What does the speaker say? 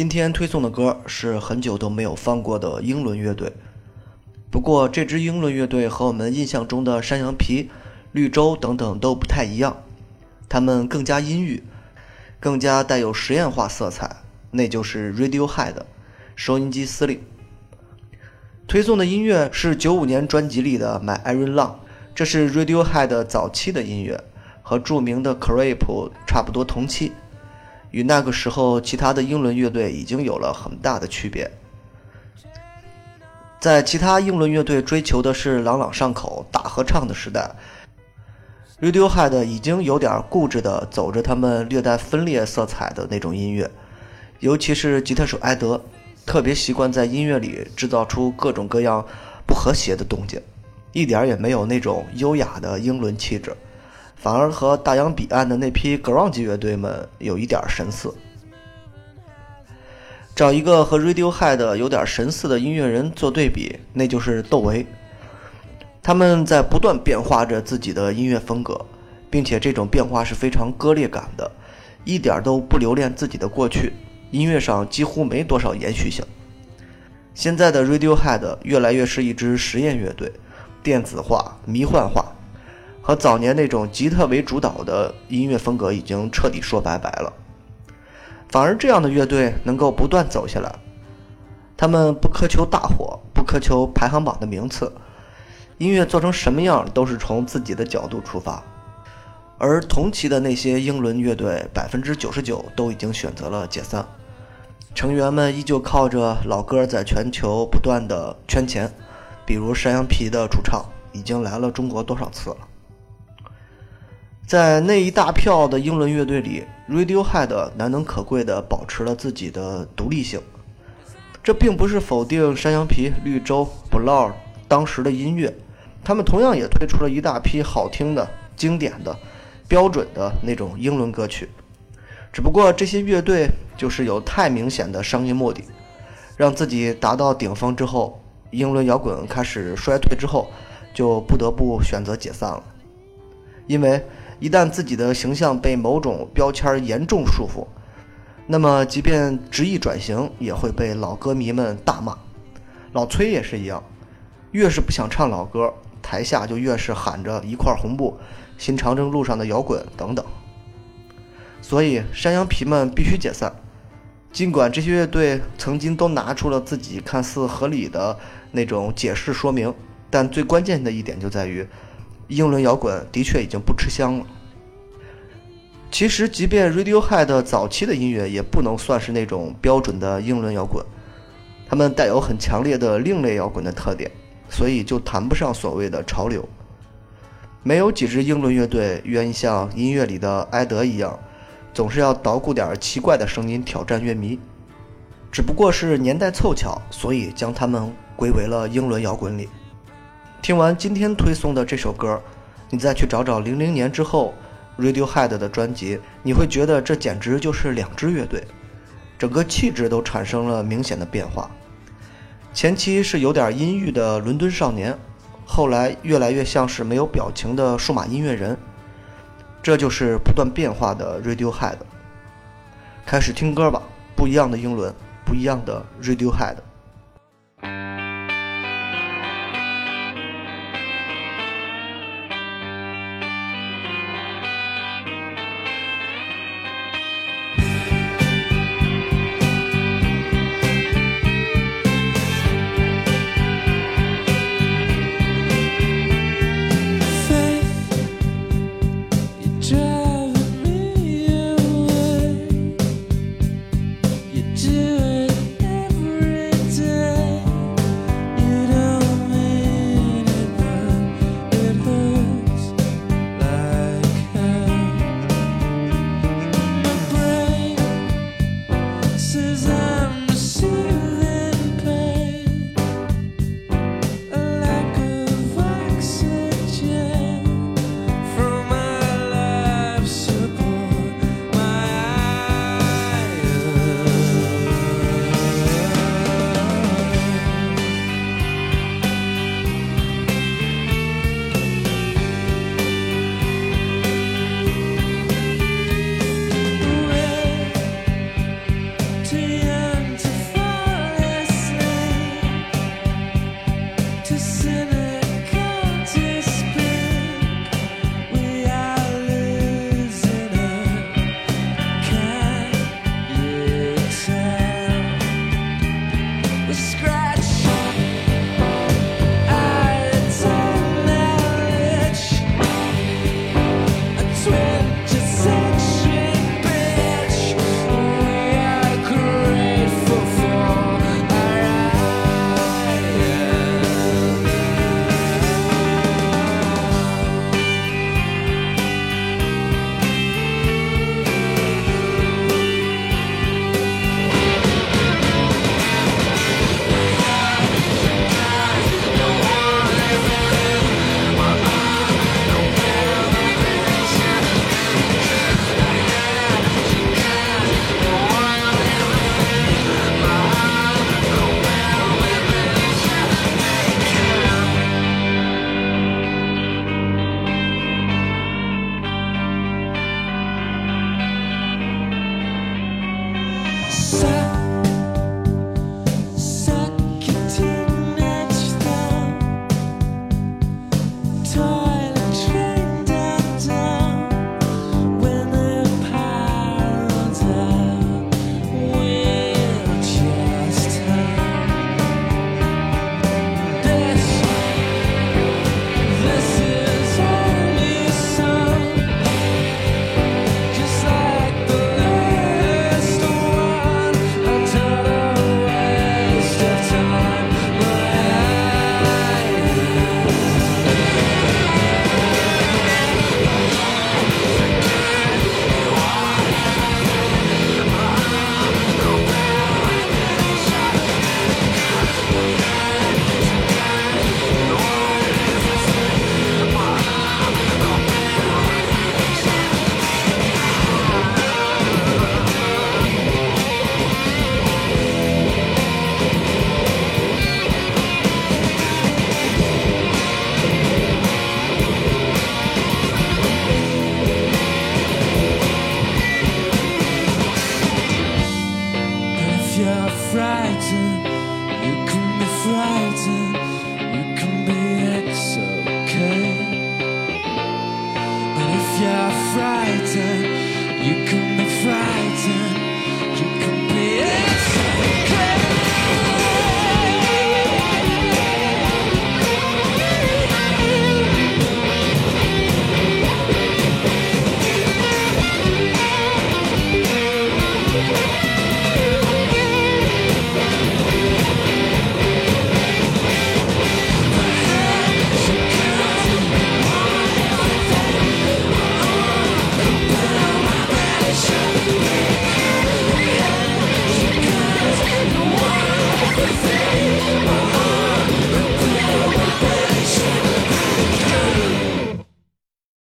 今天推送的歌是很久都没有放过的英伦乐队。不过，这支英伦乐队和我们印象中的山羊皮、绿洲等等都不太一样，他们更加阴郁，更加带有实验化色彩，那就是 Radiohead 收音机司令。推送的音乐是九五年专辑里的《My Iron Lung》，这是 Radiohead 早期的音乐，和著名的 Creep 差不多同期，与那个时候其他的英伦乐队已经有了很大的区别。在其他英伦乐队追求的是朗朗上口、大合唱的时代，Radiohead 已经有点固执地走着他们略带分裂色彩的那种音乐，尤其是吉他手埃德，特别习惯在音乐里制造出各种各样不和谐的动静，一点也没有那种优雅的英伦气质，反而和大洋彼岸的那批 grunge 乐队们有一点神似。找一个和 Radiohead 有点神似的音乐人做对比，那就是窦唯。他们在不断变化着自己的音乐风格，并且这种变化是非常割裂感的，一点都不留恋自己的过去，音乐上几乎没多少延续性。现在的 Radiohead 越来越是一支实验乐队，电子化、迷幻化，和早年那种吉他为主导的音乐风格已经彻底说拜拜了。反而这样的乐队能够不断走下来，他们不苛求大火，不苛求排行榜的名次，音乐做成什么样都是从自己的角度出发。而同期的那些英伦乐队，百分之九十九都已经选择了解散，成员们依旧靠着老歌在全球不断的圈钱，比如山羊皮的主唱已经来了中国多少次了。在那一大票的英伦乐队里，Radiohead 难能可贵地保持了自己的独立性。这并不是否定山羊皮、绿洲、Blur 当时的音乐，他们同样也推出了一大批好听的、经典的、标准的那种英伦歌曲。只不过这些乐队就是有太明显的商业目的，让自己达到顶峰之后，英伦摇滚开始衰退之后，就不得不选择解散了，因为。一旦自己的形象被某种标签严重束缚，那么即便执意转型，也会被老歌迷们大骂。老崔也是一样，越是不想唱老歌，台下就越是喊着一块红布、新长征路上的摇滚等等。所以山羊皮们必须解散。尽管这些乐队曾经都拿出了自己看似合理的那种解释说明，但最关键的一点就在于。英伦摇滚的确已经不吃香了。其实，即便 Radiohead 早期的音乐也不能算是那种标准的英伦摇滚，他们带有很强烈的另类摇滚的特点，所以就谈不上所谓的潮流。没有几支英伦乐队愿意像音乐里的埃德一样，总是要捣鼓点奇怪的声音挑战乐迷。只不过是年代凑巧，所以将他们归为了英伦摇滚里。听完今天推送的这首歌，你再去找找零零年之后 Radiohead 的专辑，你会觉得这简直就是两支乐队，整个气质都产生了明显的变化。前期是有点阴郁的伦敦少年，后来越来越像是没有表情的数码音乐人，这就是不断变化的 Radiohead。开始听歌吧，不一样的英伦，不一样的 Radiohead。